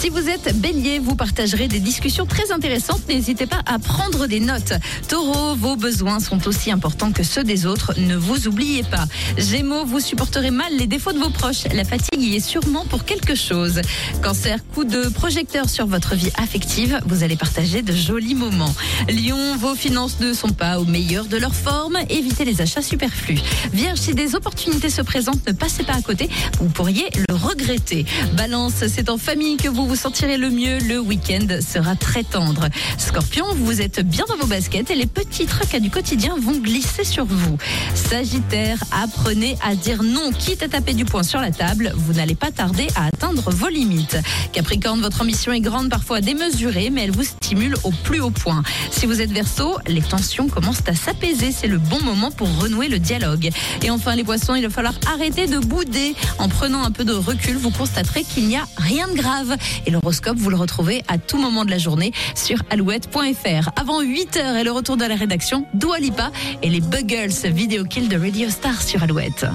Si vous êtes bélier, vous partagerez des discussions très intéressantes. N'hésitez pas à prendre des notes. Taureau, vos besoins sont aussi importants que ceux des autres. Ne vous oubliez pas. Gémeaux, vous supporterez mal les défauts de vos proches. La fatigue y est sûrement pour quelque chose. Cancer, coup de projecteur sur votre vie affective. Vous allez partager de jolis moments. Lion, vos finances ne sont pas au meilleur de leur forme. Évitez les achats superflus. Vierge, si des opportunités se présentent, ne passez pas à côté. Vous pourriez le regretter. Balance, c'est en famille que vous vous sentirez le mieux. Le week-end sera très tendre. Scorpion, vous êtes bien dans vos baskets et les petits tracas du quotidien vont glisser sur vous. Sagittaire, apprenez à dire non, quitte à taper du poing sur la table. Vous n'allez pas tarder à atteindre vos limites. Capricorne, votre ambition est grande, parfois démesurée, mais elle vous stimule au plus haut point. Si vous êtes verso, les tensions commencent à s'apaiser. C'est le bon moment pour renouer le dialogue. Et enfin, les poissons, il va falloir arrêter de bouder. En prenant un peu de recul, vous constaterez qu'il n'y a rien de grave. Et l'horoscope, vous le retrouvez à tout moment de la journée sur alouette.fr. Avant 8h et le retour de la rédaction, Dua Lipa et les Buggles, vidéo kill de Radio Star sur Alouette.